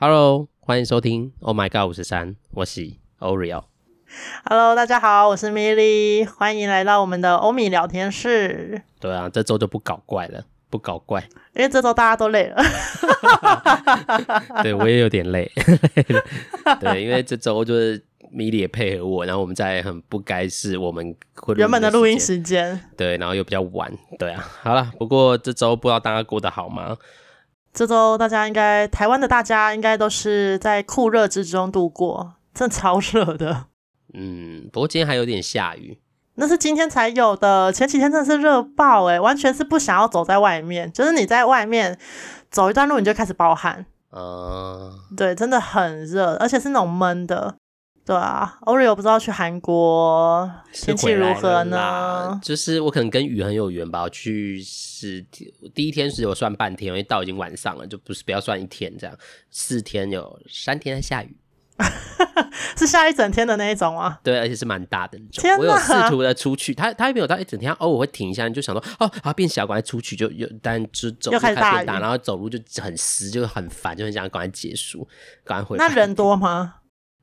Hello，欢迎收听 Oh My God 五十三，我是 Oreo。Hello，大家好，我是 Milly，欢迎来到我们的欧米聊天室。对啊，这周就不搞怪了，不搞怪，因为这周大家都累了。对，我也有点累。对，因为这周就是 Milly 也配合我，然后我们在很不该是我们原本的录音时间。对，然后又比较晚。对啊，好了，不过这周不知道大家过得好吗？这周大家应该，台湾的大家应该都是在酷热之中度过，真的超热的。嗯，不过今天还有点下雨，那是今天才有的，前几天真的是热爆诶，完全是不想要走在外面，就是你在外面走一段路你就开始暴汗。嗯，对，真的很热，而且是那种闷的。对啊，Oreo 不知道去韩国天气如何呢？就是我可能跟雨很有缘吧。我去是第一天是有算半天，因为到已经晚上了，就不是不要算一天这样。四天有三天在下雨，是下一整天的那一种吗？对，而且是蛮大的那种。我有试图的出去，他他没有到一整天，偶尔会停一下，你就想说哦，好变小，赶快出去就又，但就走又开始大，然后走路就很湿，就很烦，就很想赶快结束，赶快回。那人多吗？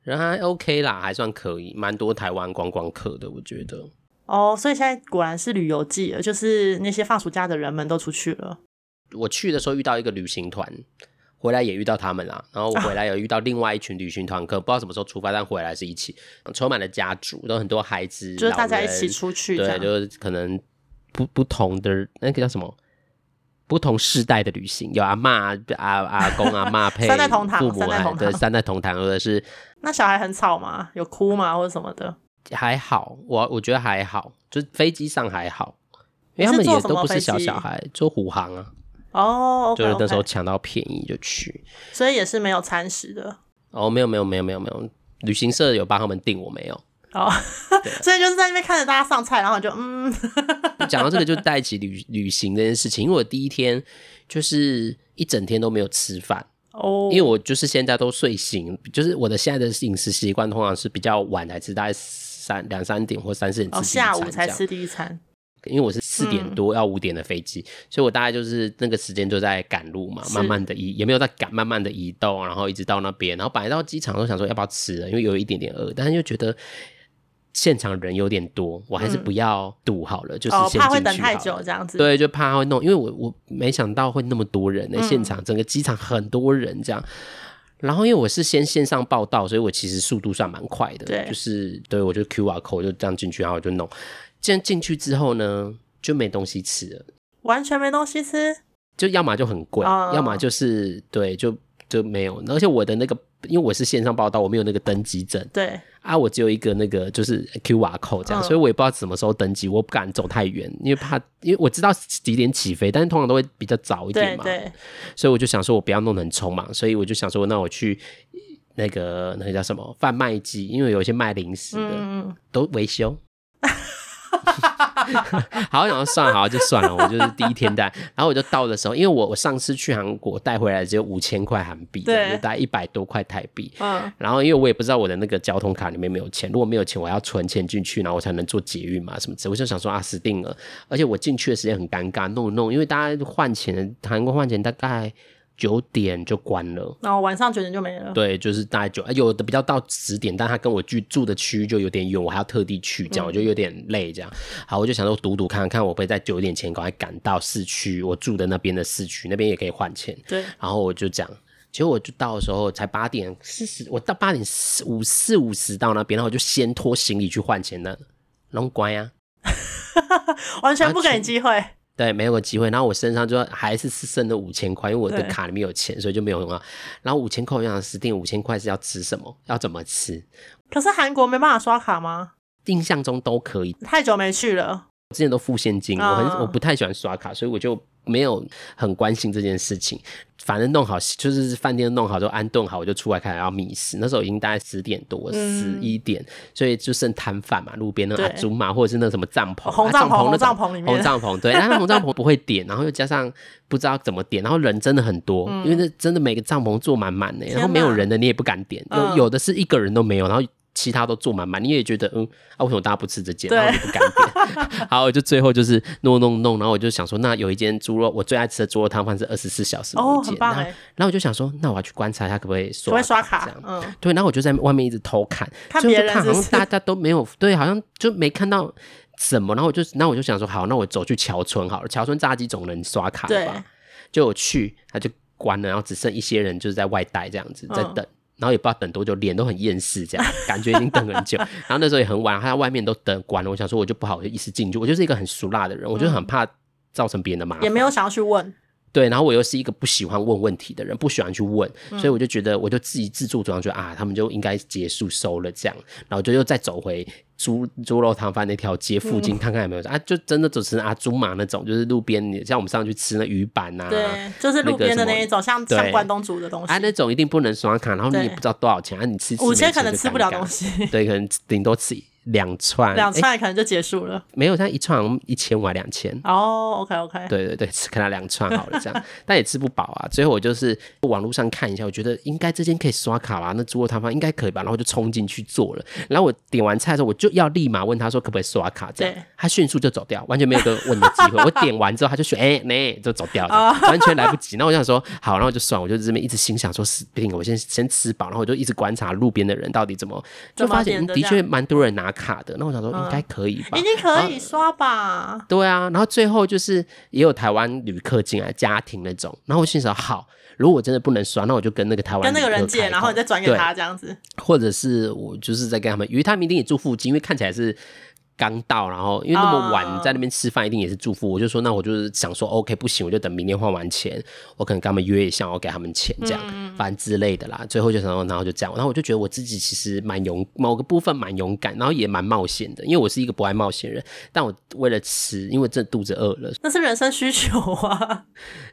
人还 OK 啦，还算可以，蛮多台湾观光客的，我觉得。哦，所以现在果然是旅游季了，就是那些放暑假的人们都出去了。我去的时候遇到一个旅行团，回来也遇到他们啦。然后我回来有遇到另外一群旅行团客，啊、不知道什么时候出发，但回来是一起，充满了家族，都很多孩子，就是大家一起出去。对，就是可能不不同的那个叫什么？不同世代的旅行，有阿嬷、阿阿公、阿嬷 配三代同堂，父母三代同堂，对，三代同堂，或者是那小孩很吵吗？有哭吗？或者什么的？还好，我我觉得还好，就是飞机上还好，因为他们也都不是小小孩，坐虎航啊。哦，就是那时候抢到便宜就去，所以也是没有餐食的。哦，没有没有没有没有没有，旅行社有帮他们订，我没有。哦，所以就是在那边看着大家上菜，然后就嗯。讲到这个，就带起旅旅行这件事情。因为我第一天就是一整天都没有吃饭哦，因为我就是现在都睡醒，就是我的现在的饮食习惯通常是比较晚才吃，大概三两三点或三四点吃，哦，下午才吃第一餐。因为我是四点多要五点的飞机，嗯，所以我大概就是那个时间就在赶路嘛，慢慢的移，也没有在赶，慢慢的移动，然后一直到那边，然后本来到机场都想说要不要吃了，因为有一点点饿，但是又觉得。现场人有点多，我还是不要赌好了，嗯、就是先进去，哦，怕会等太久这样子。对，就怕他会弄，因为我我没想到会那么多人呢，嗯，现场整个机场很多人这样。然后因为我是先线上报道，所以我其实速度算蛮快的，对，就是对我就 QR code 就这样进去，然后我就弄。进进去之后呢，就没东西吃了，完全没东西吃，就要么就很贵，哦，要么就是对就。就没有，而且我的那个，因为我是线上报道，我没有那个登机证。对啊，我只有一个那个就是 QR code 这样，嗯，所以我也不知道什么时候登机，我不敢走太远，因为怕，因为我知道几点起飞，但是通常都会比较早一点嘛。对对。所以我就想说，我不要弄得很匆忙，所以我就想说，那我去那个那个叫什么贩卖机，因为有一些卖零食的，嗯，都维修。好，想要算好就算了，我就是第一天带，然后我就到的时候，因为我我上次去韩国带回来只有五千块韩币，对，就大概一百多块台币。嗯，然后因为我也不知道我的那个交通卡里面没有钱，如果没有钱，我要存钱进去，然后我才能做捷运嘛什么之。我就想说啊，死定了！而且我进去的时间很尴尬，弄弄，因为大家换钱，韩国换钱大概。九点就关了，然后晚上九点就没了。对，就是大概九，有的比较到十点，但他跟我居住的区域就有点远，我还要特地去，这样、嗯、我就有点累。这样，好，我就想说赌赌看看，我会在九点前赶快赶到市区，我住的那边的市区，那边也可以换钱。对，然后我就讲，结果我就到的时候才八点四十，我到八点四五四五十到那边，然后我就先拖行李去换钱了，弄乖啊，完全不给你机会。对，没有个机会。然后我身上就还是剩了五千块，因为我的卡里面有钱，所以就没有用啊。然后五千块，我想死定五千块是要吃什么？要怎么吃？可是韩国没办法刷卡吗？印象中都可以。太久没去了，我之前都付现金，我很、嗯、我不太喜欢刷卡，所以我就。没有很关心这件事情，反正弄好就是饭店弄好就安顿好，我就出来开始要觅食。那时候已经大概十点多，十一点，所以就剩摊贩嘛，路边那阿祖嘛或者是那什么帐篷，红帐篷，红帐篷里面，红帐篷对，但是红帐篷不会点，然后又加上不知道怎么点，然后人真的很多，因为那真的每个帐篷坐满满的，然后没有人的你也不敢点，有有的是一个人都没有，然后。其他都坐满满，你也觉得嗯啊，为什么大家不吃这间？对然后就不敢点。好，我就最后就是弄弄弄，然后我就想说，那有一间猪肉，我最爱吃的猪肉汤饭是二十四小时哦，很棒哎。然后我就想说，那我要去观察一下可不可以刷，卡？这样嗯，对。然后我就在外面一直偷看，看别人是看好像大家都没有，对，好像就没看到什么。然后我就，那我就想说，好，那我走去桥村好了，桥村炸鸡总能刷卡了吧？就我去，他就关了，然后只剩一些人就是在外带这样子在等。嗯然后也不知道等多久，脸都很厌世，这样感觉已经等很久。然后那时候也很晚，他在外面都等关了。我想说，我就不好意思进去。我就是一个很俗辣的人，我就很怕造成别人的麻烦，也没有想要去问。对，然后我又是一个不喜欢问问题的人，不喜欢去问，所以我就觉得，我就自己自助主张，觉得啊，他们就应该结束收了这样。然后就又再走回猪猪肉汤饭那条街附近，看看有没有、嗯、啊，就真的只是啊猪马那种，就是路边，像我们上去吃那鱼板啊，对，就是路边的那一种，像像关东煮的东西啊，那种一定不能刷卡，然后你也不知道多少钱啊，你吃五千可能吃不了东西，对，可能顶多吃。两串，两串可能就结束了。欸、没有，他一串一千五还两千。哦、oh,，OK OK。对对对，吃看他两串好了，这样，但也吃不饱啊。最后我就是网络上看一下，我觉得应该这间可以刷卡吧，那猪肉汤饭应该可以吧，然后就冲进去做了。然后我点完菜的时候，我就要立马问他说可不可以刷卡，这样他迅速就走掉，完全没有个问的机会。我点完之后，他就说哎，那、欸、就走掉了，oh. 完全来不及。那我想说好，然后就算，我就这边一直心想说死定了，我先先吃饱，然后我就一直观察路边的人到底怎么，就发现的确蛮多人拿卡的。那我想说。应该可以吧？已经可以刷吧？对啊，然后最后就是也有台湾旅客进来，家庭那种。然后我心想，好，如果我真的不能刷，那我就跟那个台湾跟那个人借，然后你再转给他这样子。或者是我就是在跟他们，因为他们一定也住附近，因为看起来是。刚到，然后因为那么晚在那边吃饭，一定也是祝福。Uh, 我就说，那我就是想说，OK，不行，我就等明天换完钱，我可能跟他们约一下，我给他们钱，这样，嗯、反正之类的啦。最后就想说，然后就这样，然后我就觉得我自己其实蛮勇，某个部分蛮勇敢，然后也蛮冒险的，因为我是一个不爱冒险人。但我为了吃，因为真的肚子饿了，那是人生需求啊。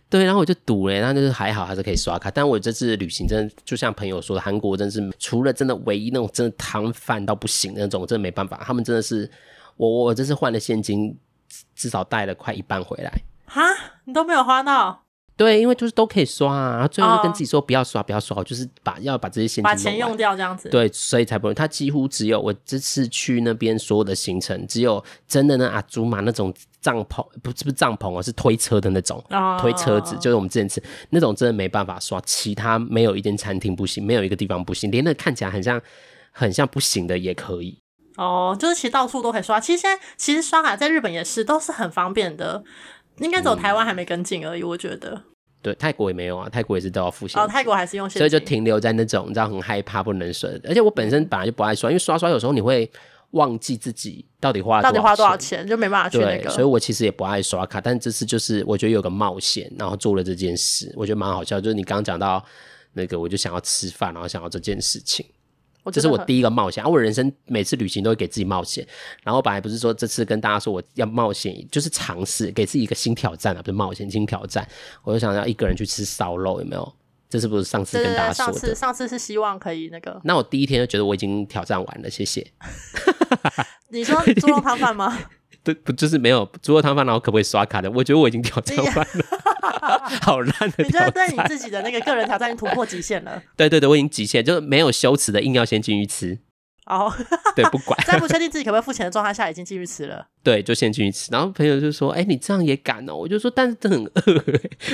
对，然后我就赌了，然后就是还好还是可以刷卡。但我这次旅行真的就像朋友说的，韩国真是除了真的唯一那种真的汤饭到不行那种，真的没办法，他们真的是。我我这次换了现金，至少带了快一半回来。哈，你都没有花到？对，因为就是都可以刷啊。然后最后就跟自己说不要刷，不要刷，就是把要把这些现金把钱用掉这样子。对，所以才不会。他几乎只有我这次去那边所有的行程，只有真的那阿祖玛那种帐篷，不是不是帐篷哦，是推车的那种，哦、推车子，就是我们之前吃那种，真的没办法刷。其他没有一间餐厅不行，没有一个地方不行，连那看起来很像很像不行的也可以。哦，就是其实到处都可以刷。其实现在其实刷卡在日本也是都是很方便的，应该走台湾还没跟进而已。我觉得、嗯，对，泰国也没有啊，泰国也是都要付现金。哦，泰国还是用现金，所以就停留在那种你知道很害怕不能刷。而且我本身本来就不爱刷，因为刷刷有时候你会忘记自己到底花了到底花多少钱，就没办法去那个。所以我其实也不爱刷卡，但这次就是我觉得有个冒险，然后做了这件事，我觉得蛮好笑。就是你刚刚讲到那个，我就想要吃饭，然后想要这件事情。这是我第一个冒险啊！我人生每次旅行都会给自己冒险，然后本来不是说这次跟大家说我要冒险，就是尝试给自己一个新挑战啊，不是冒险，新挑战。我就想要一个人去吃烧肉，有没有？这是不是上次跟大家说的？上次是希望可以那个。那我第一天就觉得我已经挑战完了，谢谢。你说猪肉汤饭吗？对，不就是没有猪肉汤饭，然后可不可以刷卡的？我觉得我已经挑战完了。好烂的！你觉得对你自己的那个个人挑战已经突破极限了？对对对，我已经极限，就是没有羞耻的，硬要先进去吃。哦，对，不管，在不确定自己可不可以付钱的状态下，已经进去吃了。对，就先进去吃。然后朋友就说：“哎、欸，你这样也敢哦？”我就说：“但是真的很饿，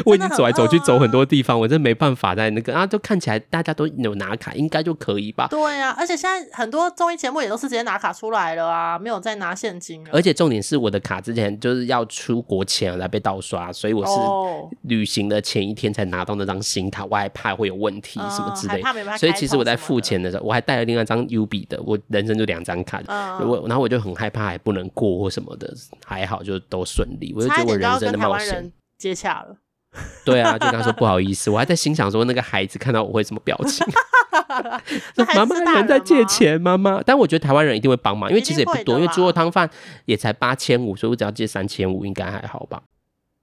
我已经走来走去，走很多地方，我真没办法在那个。”然后就看起来大家都有拿卡，应该就可以吧？对啊，而且现在很多综艺节目也都是直接拿卡出来了啊，没有再拿现金。而且重点是我的卡之前就是要出国前来被盗刷，所以我是旅行的前一天才拿到那张新卡，我还怕会有问题什么之类的。所以其实我在付钱的时候，我还带了另外一张 UB 的，我人生就两张卡，我、嗯、然后我就很害怕还不能过或什么的，还好就都顺利。我就觉得我人生的冒险接洽了。对啊，就跟他说不好意思，我还在心想说那个孩子看到我会什么表情。妈妈人在借钱，妈妈。但我觉得台湾人一定会帮忙，因为其实也不多，因为猪肉汤饭也才八千五，所以我只要借三千五应该还好吧？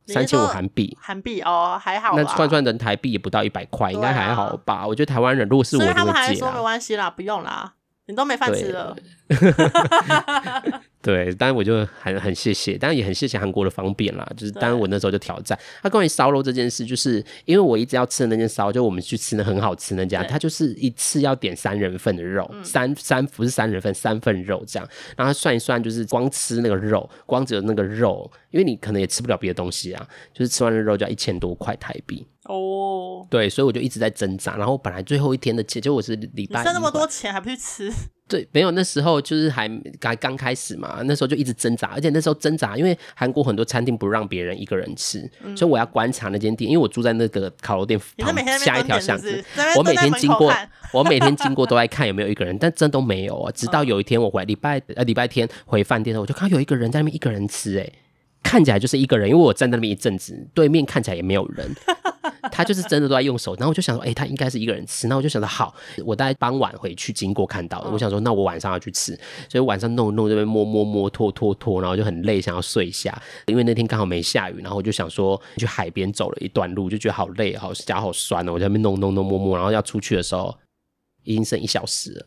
三千五韩币，韩币哦，还好。那换算成台币也不到一百块，应该还好吧、啊？我觉得台湾人如果是我就会借、啊，他们还说没关系啦，不用啦。你都没饭吃了，对，对，当然我就很很谢谢，当然也很谢谢韩国的方便啦。就是当然我那时候就挑战。他关于烧肉这件事，就是因为我一直要吃的那间烧，就我们去吃的很好吃那家，他就是一次要点三人份的肉，嗯、三三不是三人份，三份肉这样。然后算一算，就是光吃那个肉，光只有那个肉，因为你可能也吃不了别的东西啊，就是吃完的肉就要一千多块台币。哦，对，所以我就一直在挣扎。然后本来最后一天的钱，就我是礼拜一，剩那么多钱还不去吃？对，没有，那时候就是还刚刚开始嘛，那时候就一直挣扎，而且那时候挣扎，因为韩国很多餐厅不让别人一个人吃，嗯、所以我要观察那间店，因为我住在那个烤肉店旁下一条巷子，我每天经过，我每天经过都在看有没有一个人，但真都没有啊。直到有一天我回礼拜呃礼拜天回饭店的时候，我就看到有一个人在那边一个人吃，哎，看起来就是一个人，因为我站在那边一阵子，对面看起来也没有人。他就是真的都在用手，然后我就想说，哎、欸，他应该是一个人吃。然后我就想说，好，我大概傍晚回去经过看到的，我想说，那我晚上要去吃，所以晚上弄弄这边摸摸摸拖拖拖，然后就很累，想要睡一下。因为那天刚好没下雨，然后我就想说去海边走了一段路，就觉得好累，好脚好酸哦。我在那边弄弄弄摸摸，然后要出去的时候，已经剩一小时了。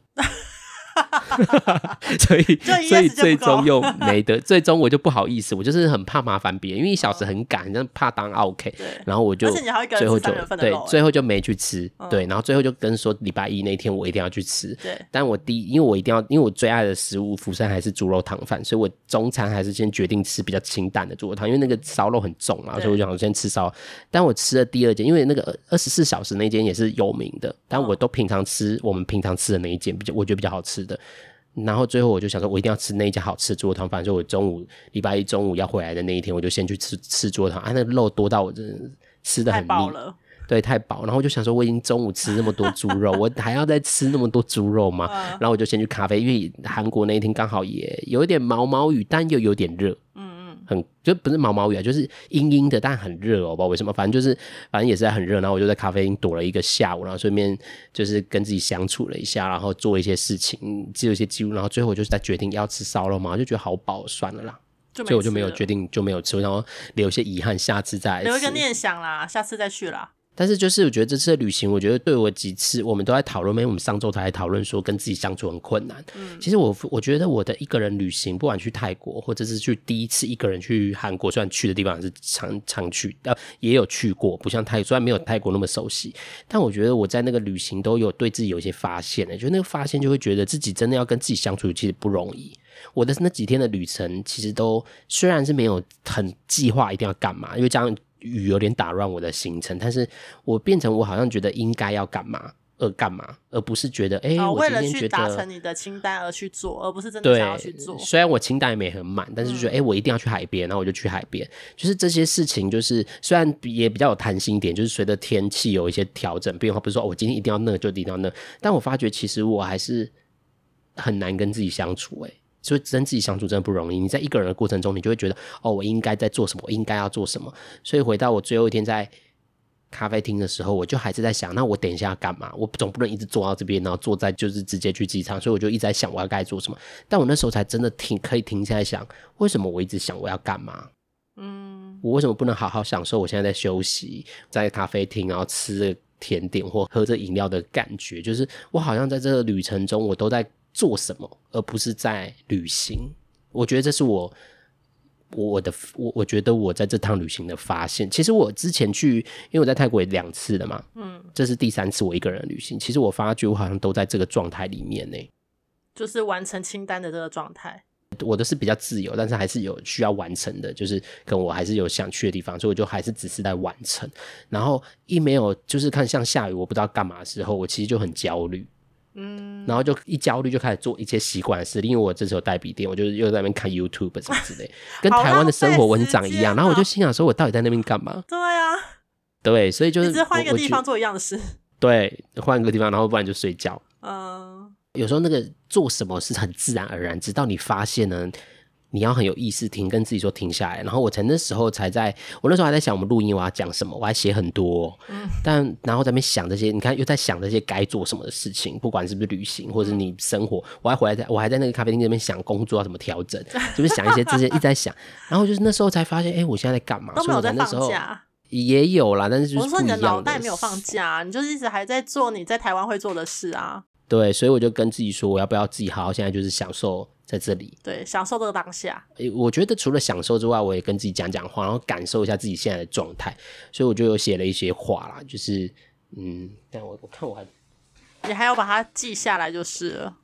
所以，所以最终又没得，最终我就不好意思，我就是很怕麻烦别人，因为一小时很赶，就怕当 OK。然后我就最后就对，最后就没去吃。对，然后最后就跟说礼拜一那天我一定要去吃。对，但我第一，因为我一定要，因为我最爱的食物釜山还是猪肉汤饭，所以我中餐还是先决定吃比较清淡的猪肉汤，因为那个烧肉很重嘛，所以我就想先吃烧。但我吃了第二间，因为那个二十四小时那间也是有名的，但我都平常吃我们平常吃的那一间，比较我觉得比较好吃的。然后最后我就想说，我一定要吃那一家好吃的猪肉汤饭，所以我中午礼拜一中午要回来的那一天，我就先去吃吃猪肉汤。啊，那个肉多到我真的吃的很腻了，对，太饱。然后我就想说，我已经中午吃那么多猪肉，我还要再吃那么多猪肉吗？然后我就先去咖啡，因为韩国那一天刚好也有一点毛毛雨，但又有点热。很就不是毛毛雨啊，就是阴阴的，但很热哦，不知道为什么，反正就是反正也是在很热，然后我就在咖啡厅躲了一个下午，然后顺便就是跟自己相处了一下，然后做一些事情，记录一些记录，然后最后我就是在决定要吃烧肉嘛，就觉得好饱，算了啦，所以我就没有决定就没有吃，然后留一些遗憾，下次再留一个念想啦，下次再去啦。但是就是我觉得这次的旅行，我觉得对我几次我们都在讨论，因为我们上周才讨论说跟自己相处很困难。嗯，其实我我觉得我的一个人旅行，不管去泰国或者是去第一次一个人去韩国，虽然去的地方是常常去，呃，也有去过，不像泰，虽然没有泰国那么熟悉，但我觉得我在那个旅行都有对自己有一些发现的，就那个发现就会觉得自己真的要跟自己相处，其实不容易。我的那几天的旅程，其实都虽然是没有很计划一定要干嘛，因为这样。雨有点打乱我的行程，但是我变成我好像觉得应该要干嘛而干嘛，而不是觉得哎，我今天觉得为了去达成你的清单而去做，而不是真的想要去做。虽然我清单也没很满，但是就觉得哎、嗯，我一定要去海边，然后我就去海边。就是这些事情，就是虽然也比较有弹性一点，就是随着天气有一些调整变化，不是说我今天一定要那就一定要那，但我发觉其实我还是很难跟自己相处哎。所以跟自己相处真的不容易。你在一个人的过程中，你就会觉得哦，我应该在做什么，我应该要做什么。所以回到我最后一天在咖啡厅的时候，我就还是在想，那我等一下要干嘛？我总不能一直坐到这边，然后坐在就是直接去机场。所以我就一直在想我要该做什么。但我那时候才真的停，可以停下来想，为什么我一直想我要干嘛？嗯，我为什么不能好好享受我现在在休息，在咖啡厅，然后吃甜点或喝着饮料的感觉？就是我好像在这个旅程中，我都在。做什么，而不是在旅行。我觉得这是我我的我我觉得我在这趟旅行的发现。其实我之前去，因为我在泰国也两次了嘛，嗯，这是第三次我一个人旅行。其实我发觉我好像都在这个状态里面呢，就是完成清单的这个状态。我的是比较自由，但是还是有需要完成的，就是跟我还是有想去的地方，所以我就还是只是在完成。然后一没有就是看像下雨，我不知道干嘛的时候，我其实就很焦虑。嗯，然后就一焦虑就开始做一些习惯的事，因为我这时候带笔电，我就又在那边看 YouTube 什么之类，跟台湾的生活文章一样。然后我就心想说，我到底在那边干嘛？对啊，对，所以就是，是换一个地方做一样的事。对，换一个地方，然后不然就睡觉。嗯，有时候那个做什么是很自然而然，直到你发现呢。你要很有意识停，跟自己说停下来。然后我才那时候才在，我那时候还在想我们录音我要讲什么，我还写很多。嗯，但然后在那边想这些，你看又在想这些该做什么的事情，不管是不是旅行或者是你生活，我还回来在，我还在那个咖啡厅那边想工作要怎么调整，就是想一些这些一直在想。然后就是那时候才发现，哎、欸，我现在在干嘛？都没有在放假。所以我那时候也有啦，但是就是我说你的脑袋没有放假，你就是一直还在做你在台湾会做的事啊。对，所以我就跟自己说，我要不要自己好好现在就是享受在这里，对，享受这个当下。我觉得除了享受之外，我也跟自己讲讲话，然后感受一下自己现在的状态。所以我就有写了一些话啦，就是嗯，但我我看我还，你还要把它记下来就是了。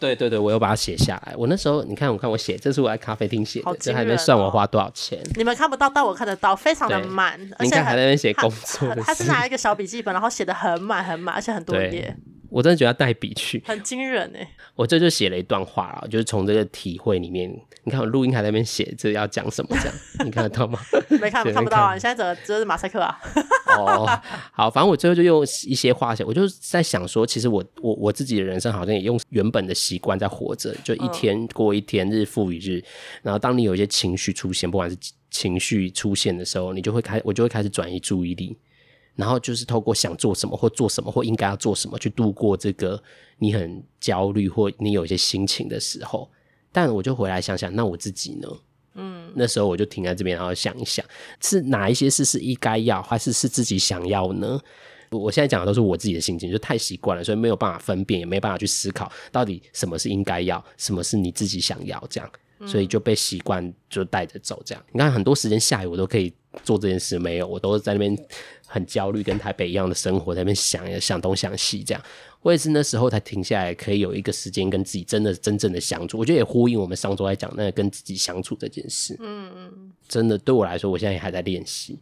对对对，我又把它写下来。我那时候，你看，我看我写，这是我在咖啡厅写的，这、哦、还没算我花多少钱。你们看不到，但我看得到，非常的满。而且还在那边写工作的，他是拿一个小笔记本，然后写的很满很满，而且很多页。我真的觉得要带笔去，很惊人哎！我这就写了一段话啊，就是从这个体会里面，你看我录音还在那边写，这要讲什么？这样 你看得到吗？没看，看不到啊！你现在怎么就是马赛克啊！哦，好，反正我最后就用一些话写，我就在想说，其实我我我自己的人生好像也用原本的习惯在活着，就一天过一天，日复一日。然后当你有一些情绪出现，不管是情绪出现的时候，你就会开，我就会开始转移注意力。然后就是透过想做什么或做什么或应该要做什么去度过这个你很焦虑或你有一些心情的时候，但我就回来想想，那我自己呢？嗯，那时候我就停在这边，然后想一想，是哪一些事是应该要，还是是自己想要呢？我现在讲的都是我自己的心情，就太习惯了，所以没有办法分辨，也没办法去思考到底什么是应该要，什么是你自己想要，这样，所以就被习惯就带着走，这样。你看很多时间下雨，我都可以做这件事，没有，我都是在那边。很焦虑，跟台北一样的生活，在那边想想东想西，这样，我也是那时候才停下来，可以有一个时间跟自己真的真正的相处。我觉得也呼应我们上周在讲那个跟自己相处这件事。嗯嗯，真的对我来说，我现在也还在练习。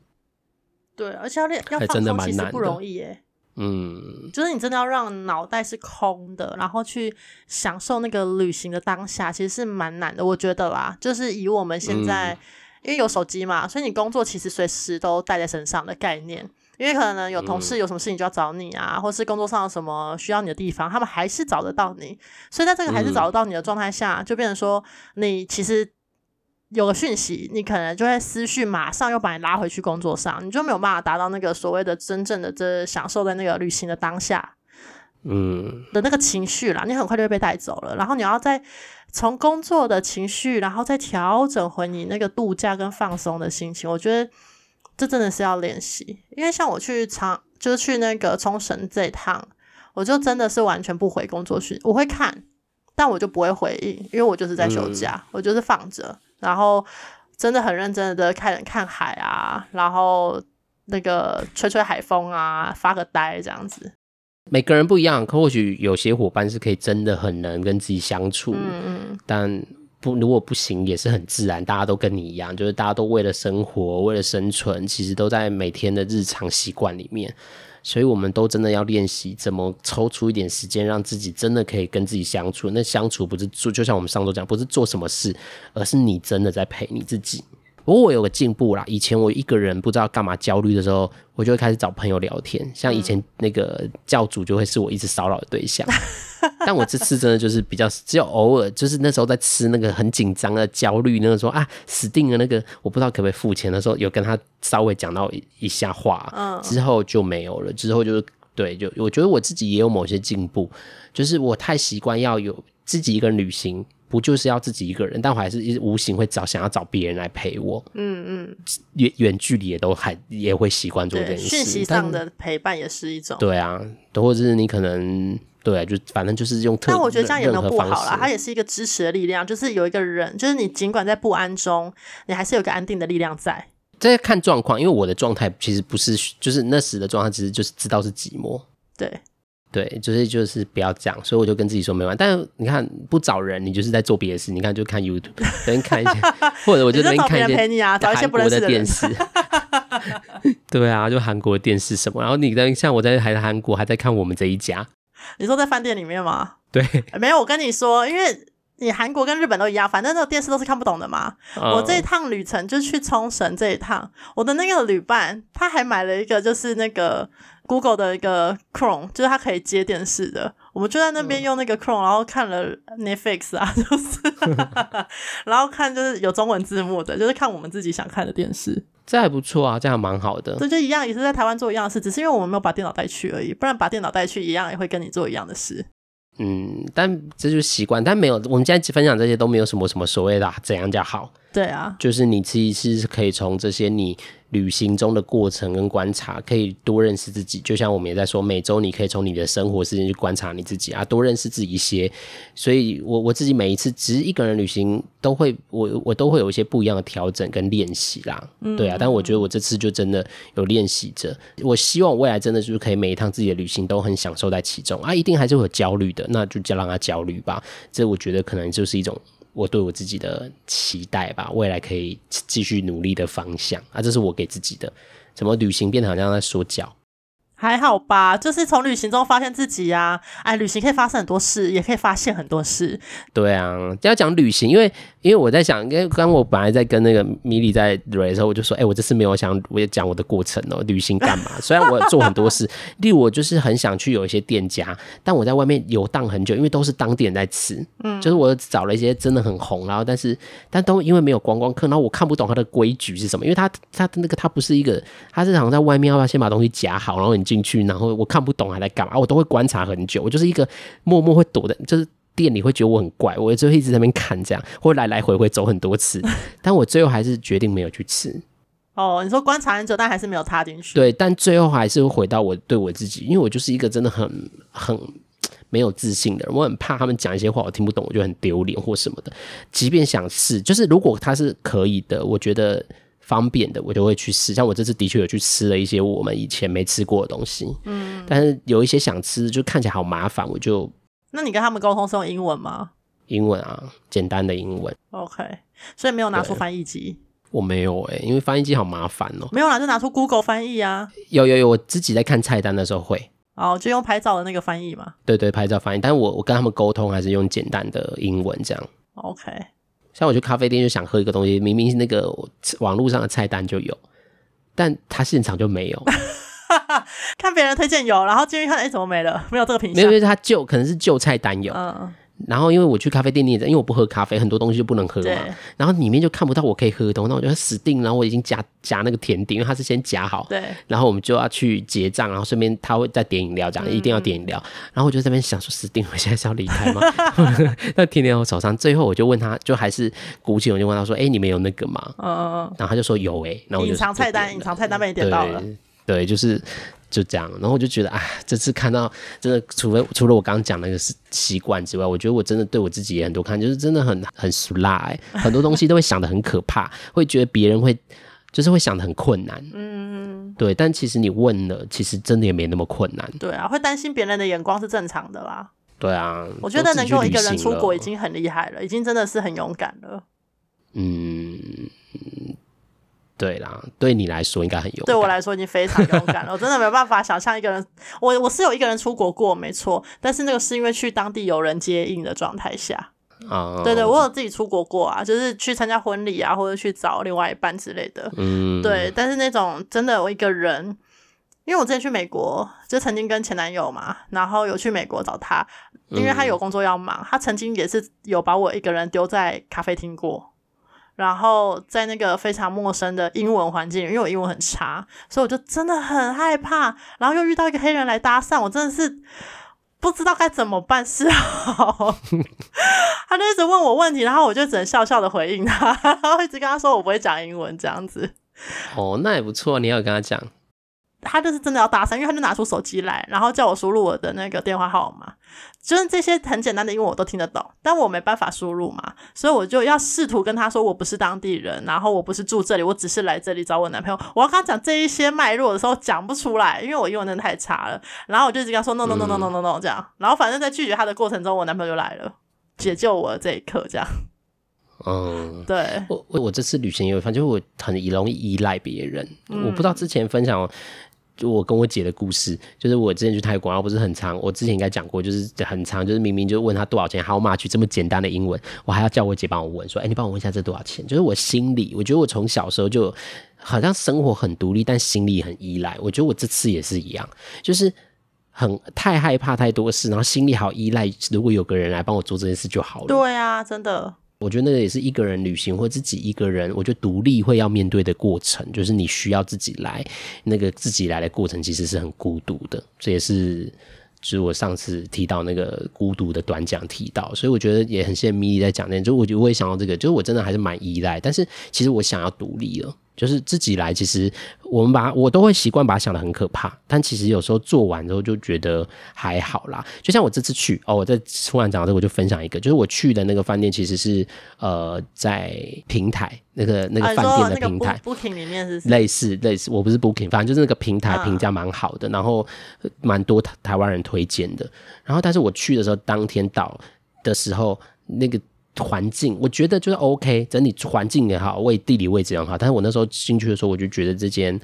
对，而且要练要放松，其实不容易耶。嗯，就是你真的要让脑袋是空的，然后去享受那个旅行的当下，其实是蛮难的。我觉得啦，就是以我们现在。嗯因为有手机嘛，所以你工作其实随时都带在身上的概念。因为可能有同事有什么事情就要找你啊，嗯、或是工作上有什么需要你的地方，他们还是找得到你。所以在这个还是找得到你的状态下，嗯、就变成说你其实有个讯息，你可能就会思绪马上又把你拉回去工作上，你就没有办法达到那个所谓的真正的这享受在那个旅行的当下，嗯的那个情绪啦，你很快就会被带走了。然后你要再。从工作的情绪，然后再调整回你那个度假跟放松的心情，我觉得这真的是要练习。因为像我去长，就是去那个冲绳这一趟，我就真的是完全不回工作讯，我会看，但我就不会回应，因为我就是在休假，嗯、我就是放着，然后真的很认真的看看海啊，然后那个吹吹海风啊，发个呆这样子。每个人不一样，可或许有些伙伴是可以真的很能跟自己相处，嗯、但不如果不行也是很自然。大家都跟你一样，就是大家都为了生活、为了生存，其实都在每天的日常习惯里面。所以，我们都真的要练习怎么抽出一点时间，让自己真的可以跟自己相处。那相处不是做，就像我们上周讲，不是做什么事，而是你真的在陪你自己。不过我有个进步啦，以前我一个人不知道干嘛焦虑的时候，我就会开始找朋友聊天。像以前那个教主就会是我一直骚扰的对象，但我这次真的就是比较只有偶尔，就是那时候在吃那个很紧张的焦虑，那个时候啊死定了，那个我不知道可不可以付钱的时候，有跟他稍微讲到一下话，之后就没有了。之后就是对，就我觉得我自己也有某些进步，就是我太习惯要有自己一个人旅行。不就是要自己一个人，但我还是一直无形会找想要找别人来陪我。嗯嗯，远远距离也都还也会习惯做这件事。讯息上的陪伴也是一种。对啊，或者是你可能对啊，就反正就是用特。但我觉得这样也没有不好啦，它也是一个支持的力量，就是有一个人，就是你尽管在不安中，你还是有个安定的力量在。这看状况，因为我的状态其实不是，就是那时的状态，其实就是知道是寂寞。对。对，就是就是不要这样，所以我就跟自己说没完。但是你看不找人，你就是在做别的事。你看就看 YouTube，等看一下，或者我就等看一些韩国的电视。对啊，就韩国的电视什么。然后你在像我在还在韩国还在看我们这一家。你说在饭店里面吗？对，没有。我跟你说，因为你韩国跟日本都一样，反正那个电视都是看不懂的嘛。嗯、我这一趟旅程就去冲绳这一趟，我的那个旅伴他还买了一个，就是那个。Google 的一个 Chrome，就是它可以接电视的，我们就在那边用那个 Chrome，然后看了 Netflix 啊，就是，然后看就是有中文字幕的，就是看我们自己想看的电视，这还不错啊，这样蛮好的。这就一样，也是在台湾做一样的事，只是因为我们没有把电脑带去而已，不然把电脑带去一样也会跟你做一样的事。嗯，但这就是习惯，但没有，我们现在分享这些都没有什么什么所谓的、啊、怎样叫好。对啊，就是你其实是可以从这些你。旅行中的过程跟观察，可以多认识自己。就像我们也在说，每周你可以从你的生活时间去观察你自己啊，多认识自己一些。所以我我自己每一次只是一个人旅行，都会我我都会有一些不一样的调整跟练习啦。嗯、对啊，但我觉得我这次就真的有练习着。我希望未来真的就是可以每一趟自己的旅行都很享受在其中啊，一定还是会有焦虑的，那就就让他焦虑吧。这我觉得可能就是一种。我对我自己的期待吧，未来可以继续努力的方向啊，这是我给自己的。怎么旅行变得好像在说教？还好吧，就是从旅行中发现自己呀、啊。哎，旅行可以发生很多事，也可以发现很多事。对啊，要讲旅行，因为因为我在想，因为刚我本来在跟那个米莉在聊的时候，我就说，哎、欸，我这次没有想，我也讲我的过程哦、喔，旅行干嘛？虽然我做很多事，例如我就是很想去有一些店家，但我在外面游荡很久，因为都是当地人在吃，嗯，就是我找了一些真的很红，然后但是但都因为没有观光客，然后我看不懂它的规矩是什么，因为它它那个它不是一个，它是好像在外面要不要先把东西夹好，然后你进去，然后我看不懂还在干嘛，我都会观察很久。我就是一个默默会躲的，就是店里会觉得我很怪，我就会一直在那边看，这样会来来回回走很多次。但我最后还是决定没有去吃。哦，你说观察很久，但还是没有插进去。对，但最后还是会回到我对我自己，因为我就是一个真的很很没有自信的人，我很怕他们讲一些话我听不懂，我就很丢脸或什么的。即便想试，就是如果他是可以的，我觉得。方便的我就会去试，像我这次的确有去吃了一些我们以前没吃过的东西，嗯，但是有一些想吃就看起来好麻烦，我就。那你跟他们沟通是用英文吗？英文啊，简单的英文。OK，所以没有拿出翻译机。我没有哎、欸，因为翻译机好麻烦哦、喔。没有啦，就拿出 Google 翻译啊。有有有，我自己在看菜单的时候会。哦，就用拍照的那个翻译嘛。对，对对，拍照翻译，但是我我跟他们沟通还是用简单的英文这样。OK。像我去咖啡店就想喝一个东西，明明是那个网络上的菜单就有，但他现场就没有。看别人推荐有，然后进去看，哎、欸，怎么没了？没有这个品相。没有，就是，他旧可能是旧菜单有。嗯。然后因为我去咖啡店，你也因为我不喝咖啡，很多东西就不能喝嘛。然后里面就看不到我可以喝的东西，那我就死定。然后我已经夹夹那个甜点，因为它是先夹好。对。然后我们就要去结账，然后顺便他会再点饮料，这样一定要点饮料。然后我就在那边想说，死定，我现在是要离开吗？那甜点我手上，最后我就问他，就还是鼓起勇气问他说：“哎，你们有那个吗？”嗯嗯嗯。然后他就说有哎，然后隐藏菜单，隐藏菜单被你点到了。对，就是。就这样，然后我就觉得，哎，这次看到真的，除非除了我刚刚讲那个习习惯之外，我觉得我真的对我自己也很多看，就是真的很很俗辣，欸，很多东西都会想的很可怕，会觉得别人会就是会想的很困难，嗯，对，但其实你问了，其实真的也没那么困难，对啊，会担心别人的眼光是正常的啦，对啊，我觉得能够一个人出国已经很厉害了，已经真的是很勇敢了，嗯。对啦，对你来说应该很勇敢。对我来说已经非常勇敢了。我真的没有办法想象一个人，我我是有一个人出国过，没错，但是那个是因为去当地有人接应的状态下。啊、oh.，对对，我有自己出国过啊，就是去参加婚礼啊，或者去找另外一半之类的。嗯，对，但是那种真的我一个人，因为我之前去美国，就曾经跟前男友嘛，然后有去美国找他，因为他有工作要忙，他曾经也是有把我一个人丢在咖啡厅过。然后在那个非常陌生的英文环境，因为我英文很差，所以我就真的很害怕。然后又遇到一个黑人来搭讪，我真的是不知道该怎么办是好。他就一直问我问题，然后我就只能笑笑的回应他，然后一直跟他说我不会讲英文这样子。哦，那也不错，你要跟他讲。他就是真的要搭讪，因为他就拿出手机来，然后叫我输入我的那个电话号码，就是这些很简单的英文我都听得懂，但我没办法输入嘛，所以我就要试图跟他说我不是当地人，然后我不是住这里，我只是来这里找我男朋友。我要跟他讲这一些脉络的时候讲不出来，因为我英文真的太差了。然后我就一直跟他说 no no no no no no no 这样，然后反正在拒绝他的过程中，我男朋友就来了，解救我的这一刻这样。嗯，对，我我我这次旅行也有发现，就是我很容易依赖别人，嗯，我不知道之前分享。就我跟我姐的故事，就是我之前去泰国，然后不是很长。我之前应该讲过，就是很长，就是明明就问他多少钱，How much 这么简单的英文，我还要叫我姐帮我问，说，哎、你帮我问一下这多少钱？就是我心里，我觉得我从小时候就好像生活很独立，但心里很依赖。我觉得我这次也是一样，就是很太害怕太多事，然后心里好依赖，如果有个人来帮我做这件事就好了。对啊，真的。我觉得那个也是一个人旅行或自己一个人，我觉得独立会要面对的过程，就是你需要自己来，那个自己来的过程其实是很孤独的。这也是就是我上次提到那个孤独的短讲提到，所以我觉得也很谢谢米莉在讲那，就我觉得我也想到这个，就是我真的还是蛮依赖，但是其实我想要独立了。就是自己来，其实我们把我都会习惯把它想的很可怕，但其实有时候做完之后就觉得还好啦。就像我这次去哦，我在突然讲到这个，我就分享一个，就是我去的那个饭店其实是呃在平台那个那个饭店的平台、啊、Booking 里面是类似类似，我不是 Booking，反正就是那个平台评价蛮好的，啊、然后蛮多台台湾人推荐的。然后但是我去的时候，当天到的时候那个。环境我觉得就是 OK，整体环境也好，位地理位置也好。但是我那时候进去的时候，我就觉得这间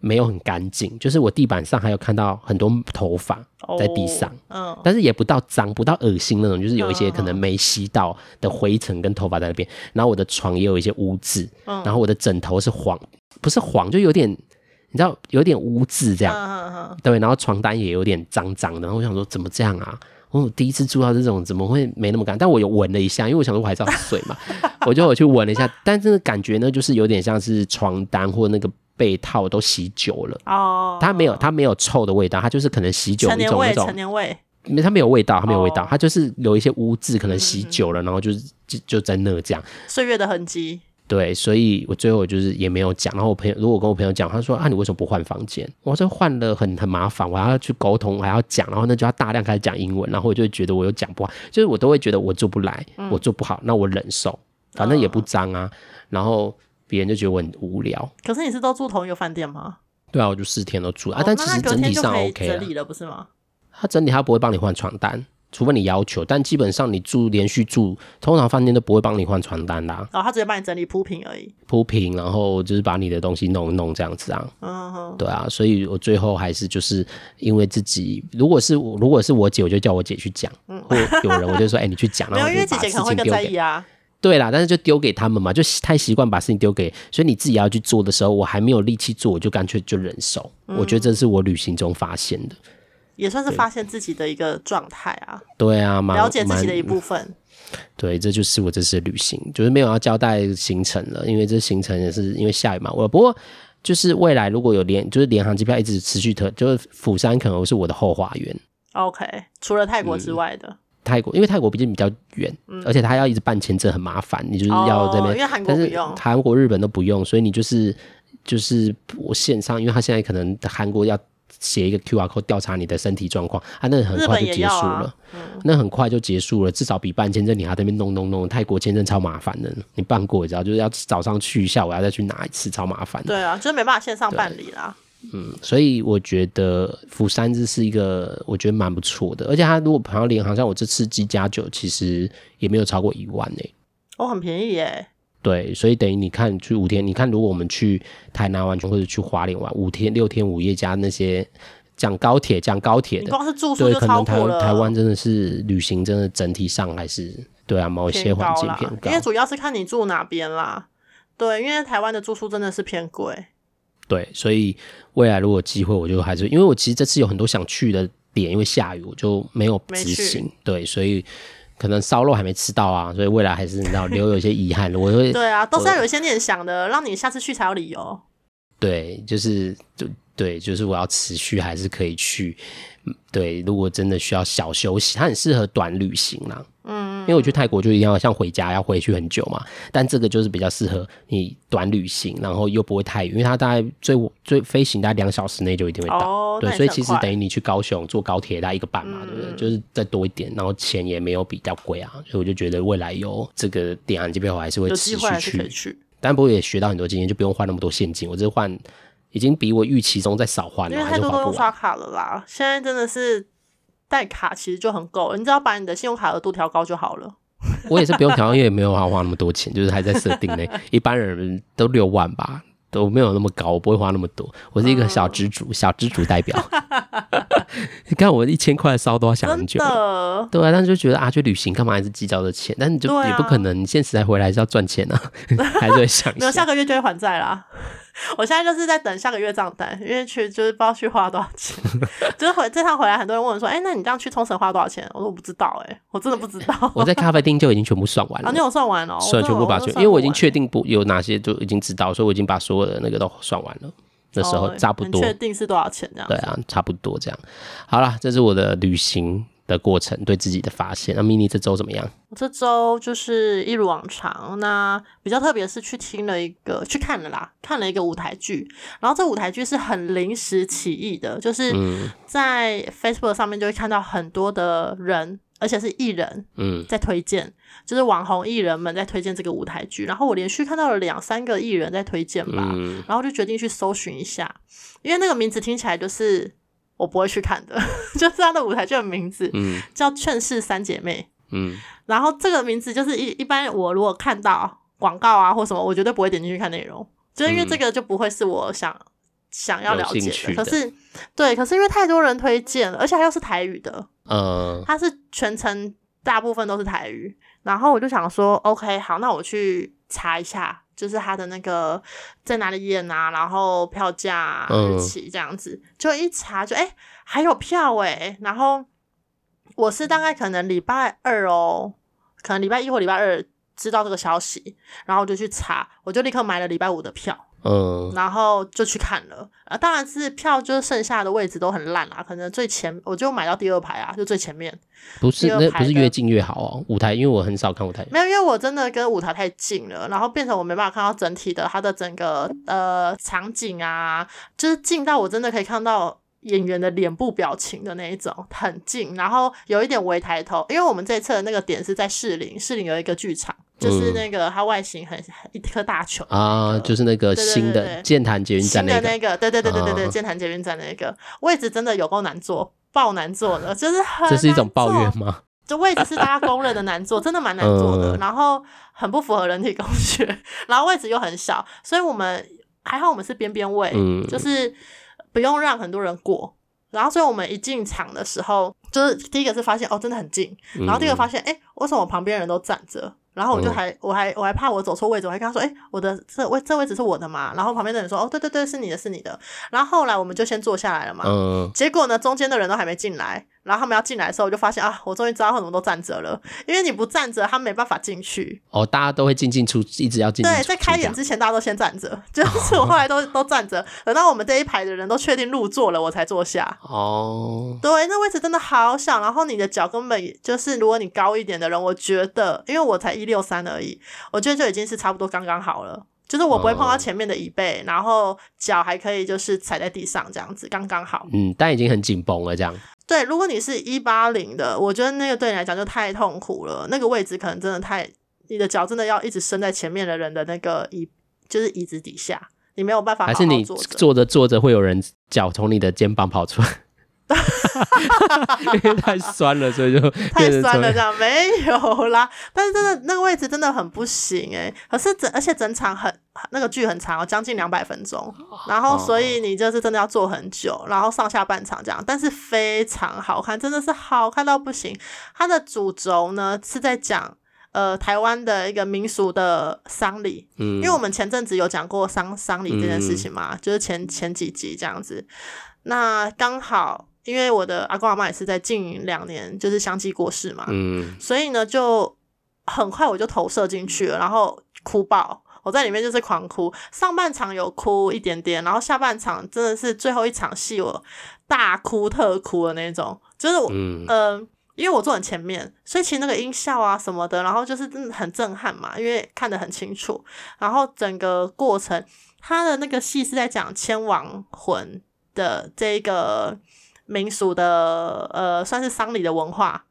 没有很干净，就是我地板上还有看到很多头发在地上，嗯，但是也不到脏，不到恶心那种，就是有一些可能没吸到的灰尘跟头发在那边。然后我的床也有一些污渍，然后我的枕头是黄，不是黄，就有点你知道有点污渍这样，对，然后床单也有点脏脏的。然后我想说怎么这样啊？我第一次住到这种，怎么会没那么干？但我有闻了一下，因为我想说我还是要睡嘛，我就我去闻了一下，但这个感觉呢，就是有点像是床单或那个被套都洗久了。哦。它没有，它没有臭的味道，它就是可能洗久了一种那种。陈年味，没，它没有味道，它没有味道，它就是有一些污渍，可能洗久了，然后就是就就在那这样。岁月的痕迹。对，所以我最后就是也没有讲。然后我朋友如果我跟我朋友讲，他说啊，你为什么不换房间？我说换了很很麻烦，我还要去沟通，我还要讲，然后那就要大量开始讲英文，然后我就会觉得我又讲不好，就是我都会觉得我做不来，嗯、我做不好，那我忍受，反正也不脏啊。嗯、然后别人就觉得我很无聊。可是你是都住同一个饭店吗？对啊，我就四天都住啊。但其实整体上 OK 整理了，不是吗？他整体他不会帮你换床单。除非你要求，但基本上你住连续住，通常饭店都不会帮你换床单啦。哦，他直接帮你整理铺平而已。铺平，然后就是把你的东西弄一弄这样子啊。嗯哼。对啊，所以我最后还是就是因为自己，如果是如果是我姐，我就叫我姐去讲。嗯。或有人我就说，哎、欸，你去讲，然后就把事情丢给啊。对啦，但是就丢给他们嘛，就太习惯把事情丢给，所以你自己要去做的时候，我还没有力气做，我就干脆就忍受。嗯、我觉得这是我旅行中发现的。也算是发现自己的一个状态啊，对啊，了解自己的一部分。对，这就是我这次的旅行，就是没有要交代行程了，因为这行程也是因为下雨嘛。我不过就是未来如果有联，就是联航机票一直持续特，就是釜山可能是我的后花园。OK，除了泰国之外的、嗯、泰国，因为泰国毕竟比较远，嗯、而且他要一直办签证很麻烦，你就是要这边，哦、因为韩国不用，韩国、日本都不用，所以你就是就是我线上，因为他现在可能韩国要。写一个 QR code 调查你的身体状况，啊，那很快就结束了，啊嗯、那很快就结束了，至少比办签证你还在那边弄弄弄。泰国签证超麻烦的，你办过你知道，就是要早上去，下午要再去拿一次，超麻烦。对啊，就是没办法线上办理啦。嗯，所以我觉得釜山这是一个我觉得蛮不错的，而且它如果跑到联航，像我这次机加酒，其实也没有超过一万呢、欸。哦，很便宜耶、欸。对，所以等于你看去五天，你看如果我们去台南玩，或者去花莲玩五天、六天五夜加那些讲高铁、讲高铁的，光是住宿就超过了。台台湾真的是旅行，真的整体上还是对啊，某些环境偏高，因为主要是看你住哪边啦。对，因为台湾的住宿真的是偏贵。对，所以未来如果有机会，我就还是因为我其实这次有很多想去的点，因为下雨我就没有执行。去对，所以。可能烧肉还没吃到啊，所以未来还是你知道留有一些遗憾。我会 对啊，都是要有一些念想的，让你下次去才有理由。对，就是就对，就是我要持续还是可以去。对，如果真的需要小休息，它很适合短旅行啦。嗯，因为我去泰国就一定要像回家要回去很久嘛，但这个就是比较适合你短旅行，然后又不会太远，因为它大概最最飞行大概两小时内就一定会到。哦，对，所以其实等于你去高雄坐高铁大概一个半嘛，嗯、对不对？就是再多一点，然后钱也没有比较贵啊，所以我就觉得未来有这个点航机票，我还是会持续去。去但不过也学到很多经验，就不用换那么多现金，我这换。已经比我预期中再少换了，因为太多都用刷卡了啦。现在真的是带卡其实就很够，你只要把你的信用卡额度调高就好了。我也是不用调，因为也没有要花那么多钱，就是还在设定内。一般人都六万吧，都没有那么高，我不会花那么多。我是一个小知主，嗯、小知主代表。你看我一千块的烧都要想很久，的对啊，但是就觉得啊，去旅行干嘛还是计较的钱？但你就也不可能，你现实才回来是要赚钱啊，还是会想一下。没有，下个月就会还债啦。我现在就是在等下个月账单，因为去就是不知道去花多少钱。就是回这趟回来，很多人问我说：“哎、欸，那你这样去冲绳花多少钱？”我说：“我不知道、欸，哎，我真的不知道。”我在咖啡厅就已经全部算完了。啊，你有算完哦？算全部把，因为我已经确定不有哪些就已经知道，所以我已经把所有的那个都算完了。那时候差不多，确定是多少钱这样？对啊，差不多这样。好了，这是我的旅行的过程，对自己的发现。那 Mini 这周怎么样？我这周就是一如往常。那比较特别是去听了一个，去看了啦，看了一个舞台剧。然后这舞台剧是很临时起意的，就是在 Facebook 上面就会看到很多的人，而且是艺人，嗯，在推荐，就是网红艺人们在推荐这个舞台剧。然后我连续看到了两三个艺人在推荐吧，然后就决定去搜寻一下，因为那个名字听起来就是。我不会去看的，就是他的舞台剧的名字，嗯，叫《劝世三姐妹》，嗯，然后这个名字就是一一般我如果看到广告啊或什么，我绝对不会点进去看内容，就是因为这个就不会是我想、嗯、想要了解的。的可是，对，可是因为太多人推荐了，而且它又是台语的，嗯，它是全程大部分都是台语，然后我就想说，OK，好，那我去查一下。就是他的那个在哪里演啊，然后票价日期这样子，嗯、就一查就哎、欸、还有票哎、欸，然后我是大概可能礼拜二哦，可能礼拜一或礼拜二知道这个消息，然后我就去查，我就立刻买了礼拜五的票。嗯，然后就去看了啊，当然是票就是剩下的位置都很烂啊，可能最前我就买到第二排啊，就最前面。不是，那不是越近越好哦。舞台，因为我很少看舞台。没有，因为我真的跟舞台太近了，然后变成我没办法看到整体的它的整个呃场景啊，就是近到我真的可以看到演员的脸部表情的那一种，很近，然后有一点微抬头，因为我们这一侧的那个点是在士林，士林有一个剧场。就是那个，它外形很一颗大球啊，就是那个新的剑潭捷运站那个，那个，对对对对对对，剑潭捷运站那个位置真的有够难坐，爆难坐的，就是很。这是一种抱怨吗？这位置是大家公认的难坐，真的蛮难坐的，然后很不符合人体工学，然后位置又很小，所以我们还好，我们是边边位，就是不用让很多人过，然后所以我们一进场的时候，就是第一个是发现哦，真的很近，然后第二个发现，哎，为什么我旁边人都站着？然后我就还，我还，我还怕我走错位置，我还跟他说，哎，我的这位这位置是我的嘛？然后旁边的人说，哦，对对对，是你的，是你的。然后后来我们就先坐下来了嘛。嗯。结果呢，中间的人都还没进来。然后他们要进来的时候，我就发现啊，我终于知道为什么都站着了，因为你不站着，他们没办法进去。哦，大家都会进进出，一直要进。对，在开演之前，大家都先站着，就是我后来都都站着，等到我们这一排的人都确定入座了，我才坐下。哦，对，那位置真的好小，然后你的脚根本就是，如果你高一点的人，我觉得，因为我才一六三而已，我觉得就已经是差不多刚刚好了，就是我不会碰到前面的椅背，然后脚还可以就是踩在地上这样子，刚刚好。嗯，但已经很紧绷了这样。对，如果你是一八零的，我觉得那个对你来讲就太痛苦了。那个位置可能真的太，你的脚真的要一直伸在前面的人的那个椅，就是椅子底下，你没有办法好好坐。还是你坐着坐着会有人脚从你的肩膀跑出来？因为太酸了，所以就 太酸了，这样没有啦。但是真的那个位置真的很不行哎。可是整而且整场很那个剧很长哦，将近两百分钟。然后所以你就是真的要坐很久，然后上下半场这样。但是非常好看，真的是好看到不行。它的主轴呢是在讲呃台湾的一个民俗的丧礼。嗯，因为我们前阵子有讲过丧丧礼这件事情嘛，就是前前几集这样子。那刚好。因为我的阿公阿妈也是在近两年就是相继过世嘛，嗯，所以呢就很快我就投射进去了，然后哭爆，我在里面就是狂哭，上半场有哭一点点，然后下半场真的是最后一场戏我大哭特哭的那种，就是我嗯、呃，因为我坐很前面，所以其实那个音效啊什么的，然后就是真的很震撼嘛，因为看得很清楚，然后整个过程他的那个戏是在讲千王魂的这个。民俗的呃，算是丧礼的文化。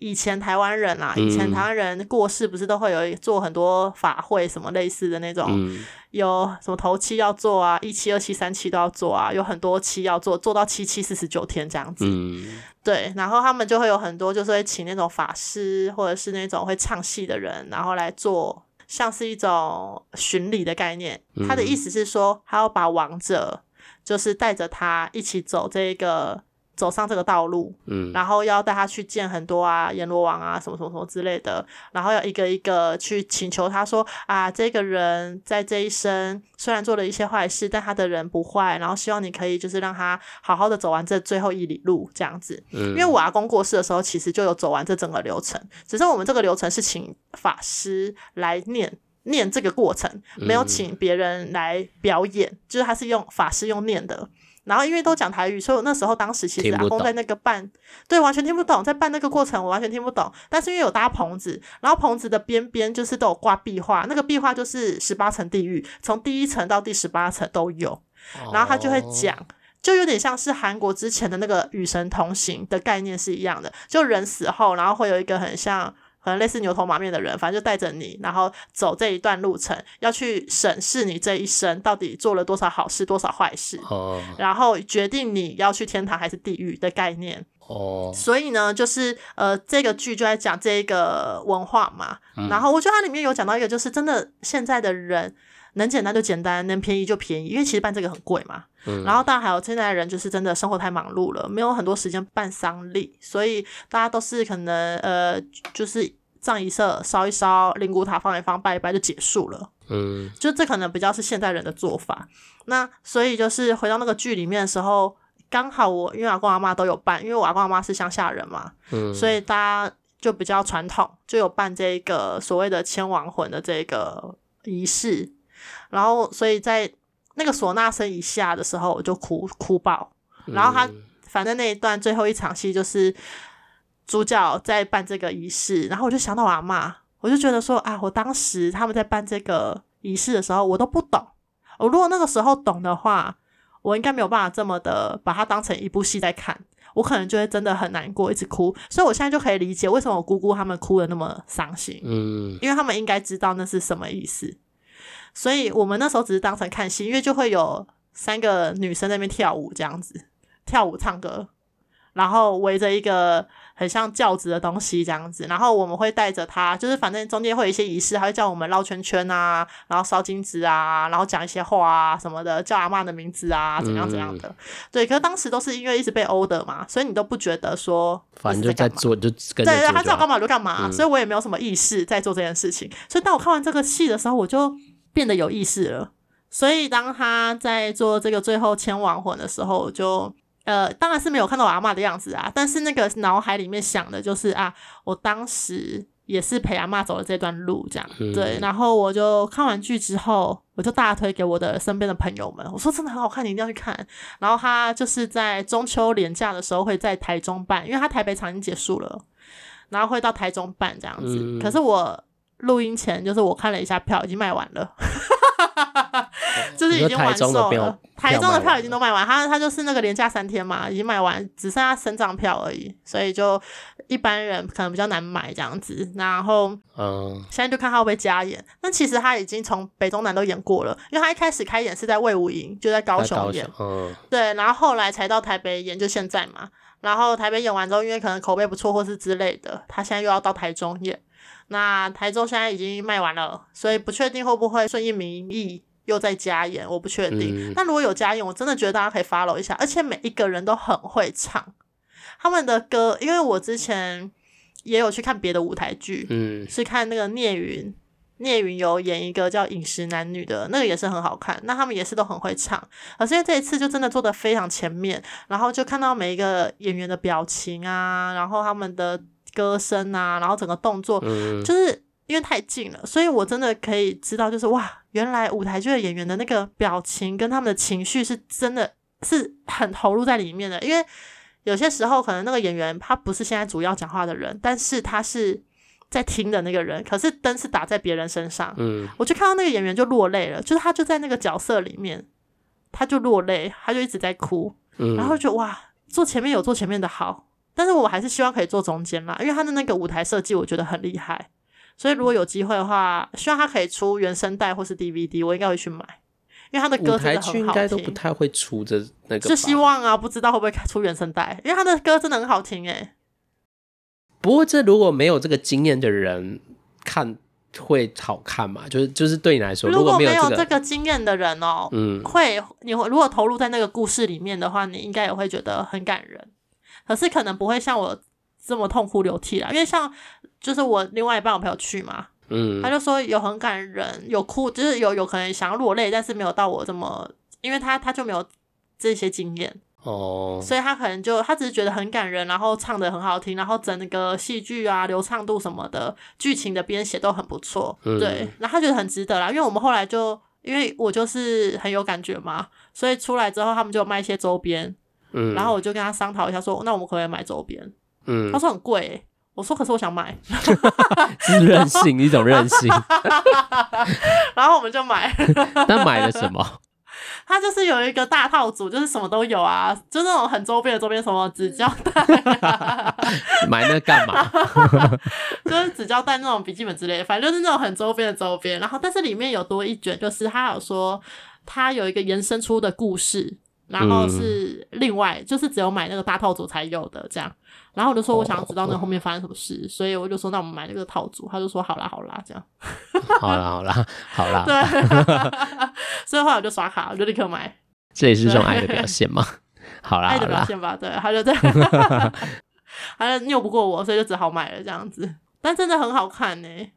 以前台湾人啊，以前台湾人过世不是都会有做很多法会什么类似的那种，嗯、有什么头七要做啊，一七、二七、三七都要做啊，有很多期要做，做到七七四十九天这样子。嗯、对，然后他们就会有很多，就是会请那种法师或者是那种会唱戏的人，然后来做，像是一种巡礼的概念。他的意思是说，他要把亡者就是带着他一起走这个。走上这个道路，嗯，然后要带他去见很多啊，阎罗王啊，什么什么什么之类的，然后要一个一个去请求他说啊，这个人在这一生虽然做了一些坏事，但他的人不坏，然后希望你可以就是让他好好的走完这最后一里路这样子。嗯，因为我阿公过世的时候，其实就有走完这整个流程，只是我们这个流程是请法师来念念这个过程，没有请别人来表演，就是他是用法师用念的。然后因为都讲台语，所以我那时候当时其实阿公在那个办，对，完全听不懂，在办那个过程我完全听不懂。但是因为有搭棚子，然后棚子的边边就是都有挂壁画，那个壁画就是十八层地狱，从第一层到第十八层都有。然后他就会讲，就有点像是韩国之前的那个与神同行的概念是一样的，就人死后，然后会有一个很像。可能类似牛头马面的人，反正就带着你，然后走这一段路程，要去审视你这一生到底做了多少好事，多少坏事，哦，然后决定你要去天堂还是地狱的概念。哦，所以呢，就是呃，这个剧就在讲这个文化嘛。嗯，然后我觉得它里面有讲到一个，就是真的现在的人能简单就简单，能便宜就便宜，因为其实办这个很贵嘛。嗯，然后当然还有现在的人就是真的生活太忙碌了，没有很多时间办丧礼，所以大家都是可能呃，就是葬仪社烧一烧，灵骨塔放一放，拜一拜就结束了。嗯，就这可能比较是现代人的做法。那所以就是回到那个剧里面的时候，刚好我因为阿公阿妈都有办，因为我阿公阿妈是乡下人嘛，嗯，所以大家就比较传统，就有办这个所谓的牵亡魂的这个仪式。然后所以在那个唢呐声一下的时候，我就哭哭爆。然后他反正那一段最后一场戏就是主角在办这个仪式，然后我就想到我阿妈，我就觉得说啊，我当时他们在办这个仪式的时候，我都不懂。我如果那个时候懂的话，我应该没有办法这么的把它当成一部戏在看，我可能就会真的很难过，一直哭。所以我现在就可以理解为什么我姑姑他们哭的那么伤心，嗯，因为他们应该知道那是什么意思。所以我们那时候只是当成看戏，因为就会有三个女生在那边跳舞，这样子跳舞唱歌，然后围着一个很像轿子的东西这样子，然后我们会带着他，就是反正中间会有一些仪式，还会叫我们绕圈圈啊，然后烧金纸啊，然后讲一些话啊什么的，叫阿嬷的名字啊，怎样怎样的。嗯、对，可是当时都是因为一直被殴的嘛，所以你都不觉得说，反正就在做就对对，他叫干嘛就干嘛，嗯、所以我也没有什么意识在做这件事情。所以当我看完这个戏的时候，我就。变得有意识了，所以当他在做这个最后签亡魂的时候，就呃，当然是没有看到我阿嬷的样子啊，但是那个脑海里面想的就是啊，我当时也是陪阿嬷走了这段路，这样、嗯、对。然后我就看完剧之后，我就大推给我的身边的朋友们，我说真的很好看，你一定要去看。然后他就是在中秋连假的时候会在台中办，因为他台北场已经结束了，然后会到台中办这样子。嗯、可是我。录音前就是我看了一下票，已经卖完了，就是已经完售了。台中的票已经都卖完，他他就是那个连假三天嘛，已经卖完，只剩下身障票而已，所以就一般人可能比较难买这样子。然后，嗯，现在就看他会不会加演。那其实他已经从北中南都演过了，因为他一开始开演是在魏武营，就在高雄演，嗯，对，然后后来才到台北演，就现在嘛。然后台北演完之后，因为可能口碑不错或是之类的，他现在又要到台中演。那台中现在已经卖完了，所以不确定会不会顺应民意又再加演，我不确定。那、嗯、如果有加演，我真的觉得大家可以 follow 一下，而且每一个人都很会唱他们的歌，因为我之前也有去看别的舞台剧，嗯，是看那个聂云，聂云有演一个叫《饮食男女》的那个也是很好看，那他们也是都很会唱，可是因为这一次就真的做的非常前面，然后就看到每一个演员的表情啊，然后他们的。歌声啊，然后整个动作，嗯、就是因为太近了，所以我真的可以知道，就是哇，原来舞台剧的演员的那个表情跟他们的情绪是真的是很投入在里面的。因为有些时候可能那个演员他不是现在主要讲话的人，但是他是在听的那个人，可是灯是打在别人身上，嗯，我就看到那个演员就落泪了，就是他就在那个角色里面，他就落泪，他就一直在哭，嗯、然后就哇，坐前面有坐前面的好。但是我还是希望可以坐中间啦，因为他的那个舞台设计我觉得很厉害，所以如果有机会的话，希望他可以出原声带或是 DVD，我应该会去买，因为他的歌真的很好听。应该都不太会出这那个，就希望啊，不知道会不会出原声带，因为他的歌真的很好听诶。不过这如果没有这个经验的人看会好看嘛？就是就是对你来说，如果没有这个经验的人哦，嗯，会你会如果投入在那个故事里面的话，你应该也会觉得很感人。可是可能不会像我这么痛哭流涕啦，因为像就是我另外一半我朋友去嘛，嗯，他就说有很感人，有哭，就是有有可能想要落泪，但是没有到我这么，因为他他就没有这些经验哦，所以他可能就他只是觉得很感人，然后唱的很好听，然后整个戏剧啊流畅度什么的，剧情的编写都很不错，嗯、对，然后他觉得很值得啦，因为我们后来就。因为我就是很有感觉嘛，所以出来之后他们就卖一些周边，嗯，然后我就跟他商讨一下说，说那我们可不可以买周边？嗯，他说很贵、欸，我说可是我想买，是任性一种任性，然后我们就买，那买了什么？他就是有一个大套组，就是什么都有啊，就那种很周边的周边，什么纸胶带、啊，买那干嘛？就是纸胶带那种笔记本之类的，反正就是那种很周边的周边。然后，但是里面有多一卷，就是他有说他有一个延伸出的故事，然后是另外，嗯、就是只有买那个大套组才有的这样。然后我就说我想要知道那后面发生什么事，oh, 所以我就说那我们买那个套组，他就说好啦好啦这样，好啦好啦好啦，对，所以后来我就刷卡，我就立刻买，这也是一种爱的表现吗？好啦，爱的表现吧，对，他就这样，他就拗不过我，所以就只好买了这样子，但真的很好看呢、欸。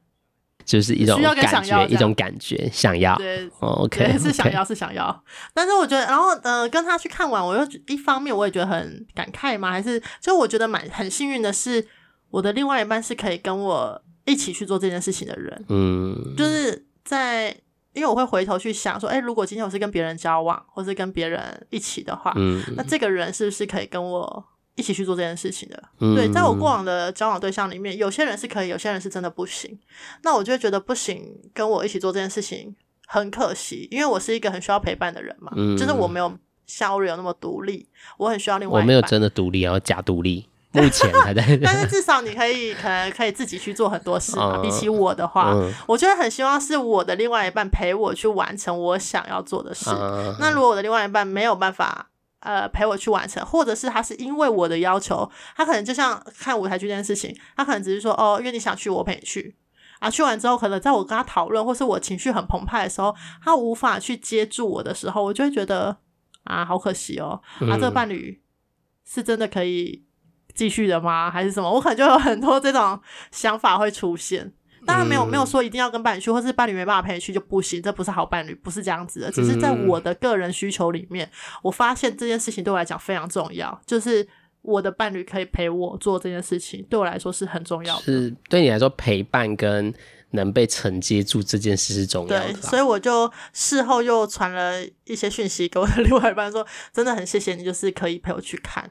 就是一种感觉，一种感觉，想要。对、对是想要，是想要。但是我觉得，然后呃，跟他去看完，我又一方面我也觉得很感慨嘛，还是就我觉得蛮很幸运的是，我的另外一半是可以跟我一起去做这件事情的人。嗯，就是在因为我会回头去想说，哎、欸，如果今天我是跟别人交往，或是跟别人一起的话，嗯，那这个人是不是可以跟我？一起去做这件事情的，嗯、对，在我过往的交往对象里面，有些人是可以，有些人是真的不行。那我就会觉得不行，跟我一起做这件事情很可惜，因为我是一个很需要陪伴的人嘛，嗯、就是我没有像 Oreo 那么独立，我很需要另外一半。我没有真的独立，然后假独立，目前还在。但是至少你可以，可能可以自己去做很多事嘛。嗯、比起我的话，嗯、我就会很希望是我的另外一半陪我去完成我想要做的事。嗯、那如果我的另外一半没有办法。呃，陪我去完成，或者是他是因为我的要求，他可能就像看舞台剧这件事情，他可能只是说哦，因为你想去，我陪你去啊。去完之后，可能在我跟他讨论，或是我情绪很澎湃的时候，他无法去接住我的时候，我就会觉得啊，好可惜哦。啊，这个伴侣是真的可以继续的吗？还是什么？我可能就有很多这种想法会出现。当然没有没有说一定要跟伴侣去，或是伴侣没办法陪你去就不行，这不是好伴侣，不是这样子的。只是在我的个人需求里面，我发现这件事情对我来讲非常重要，就是我的伴侣可以陪我做这件事情，对我来说是很重要的。是对你来说，陪伴跟能被承接住这件事是重要的。对，所以我就事后又传了一些讯息给我的另外一半，说真的很谢谢你，就是可以陪我去看，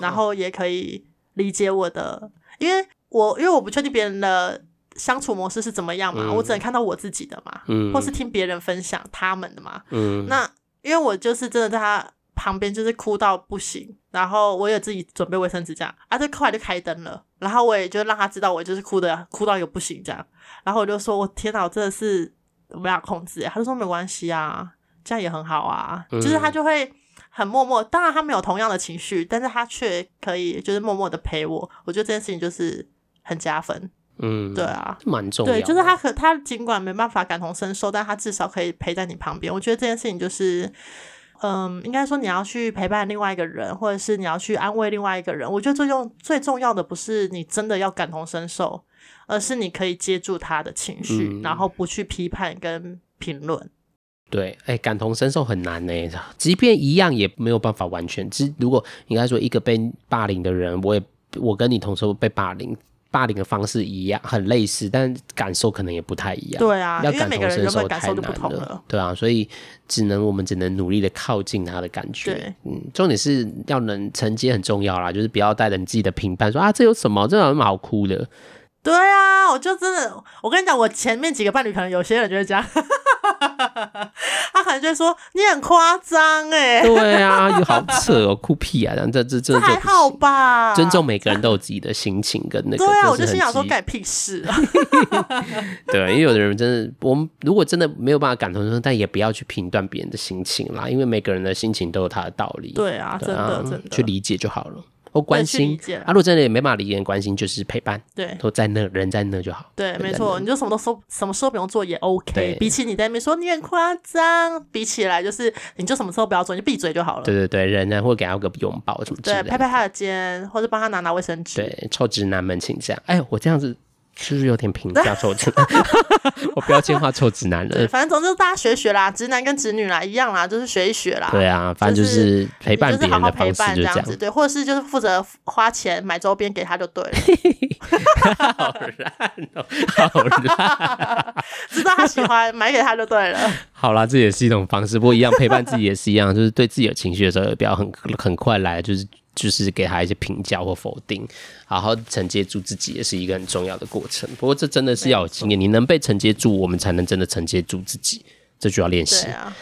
然后也可以理解我的，因为我因为我不确定别人的。相处模式是怎么样嘛？嗯、我只能看到我自己的嘛，嗯、或是听别人分享他们的嘛。嗯、那因为我就是真的在他旁边，就是哭到不行，然后我也自己准备卫生纸这样，啊，这后来就开灯了，然后我也就让他知道我就是哭的哭到一个不行这样，然后我就说我天哪，我真的是没法控制，他就说没关系啊，这样也很好啊，嗯、就是他就会很默默，当然他没有同样的情绪，但是他却可以就是默默的陪我，我觉得这件事情就是很加分。嗯，对啊，蛮重要。对，就是他可他尽管没办法感同身受，但他至少可以陪在你旁边。我觉得这件事情就是，嗯，应该说你要去陪伴另外一个人，或者是你要去安慰另外一个人。我觉得最重最重要的不是你真的要感同身受，而是你可以接住他的情绪，嗯、然后不去批判跟评论。对，哎，感同身受很难呢。即便一样，也没有办法完全。其实如果应该说一个被霸凌的人，我也我跟你同时被霸凌。霸凌的方式一样，很类似，但感受可能也不太一样。对啊，要感同身受太难了。对啊，所以只能我们只能努力的靠近他的感觉。对，嗯，重点是要能承接很重要啦，就是不要带着你自己的评判说啊，这有什么？这有什么好哭的？对啊，我就真的，我跟你讲，我前面几个伴侣可能有些人就会这样。他可能就会说你很夸张哎，对啊，又好扯哦，哭屁啊！这这这这还好吧？尊重每个人都有自己的心情跟那个。对啊，我就心想说干屁事啊！对，因为有的人真的，我们如果真的没有办法感同身受，但也不要去评断别人的心情啦，因为每个人的心情都有他的道理。对啊，真的真的去理解就好了。或关心啊，如果真的也没办法理解，关心就是陪伴，对，都在那，人在那就好。对，没错，你就什么都说，什么时候不用做也 OK。比起你在那边说你很夸张，比起来就是你就什么时候不要做，你就闭嘴就好了。对对对，人呢或给他个拥抱什么之类的，对，拍拍他的肩，或者帮他拿拿卫生纸。对，臭直男们请这样。哎，我这样子是不是有点评价 臭直男？我标签化臭直男了。反正总之大家学学啦，直男跟直女啦一样啦，就是学一学啦。对啊，反正就是陪伴别人的方式就这样子。对，或者是就是负责花钱买周边给他就对了。好烂哦，好烂！知道他喜欢，买给他就对了。好啦，这也是一种方式，不过一样陪伴自己也是一样，就是对自己有情绪的时候，也不要很很快来，就是。就是给他一些评价或否定，好好承接住自己，也是一个很重要的过程。不过这真的是要有经验，你能被承接住，我们才能真的承接住自己。这就要练习。对啊，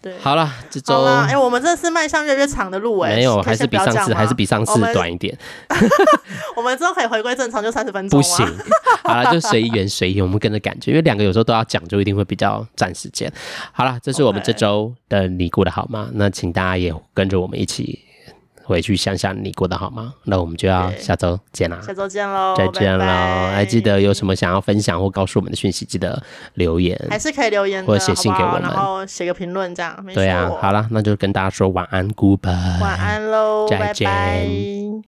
对。好了，这周哎、欸，我们这次迈向越来越长的路哎、欸，没有，还是比上次还是比上次短一点。我们之后可以回归正常，就三十分钟。不行，好了，就随缘随缘，我们跟着感觉，因为两个有时候都要讲，就一定会比较占时间。好了，这是我们这周的你过得好吗？那请大家也跟着我们一起。回去想想你过得好吗？那我们就要下周见啦！下周见喽！再见喽！还记得有什么想要分享或告诉我们的讯息，记得留言，还是可以留言或者写信给我们，然后写个评论这样。对啊，好了，那就跟大家说晚安，Goodbye，晚安喽，再见。拜拜。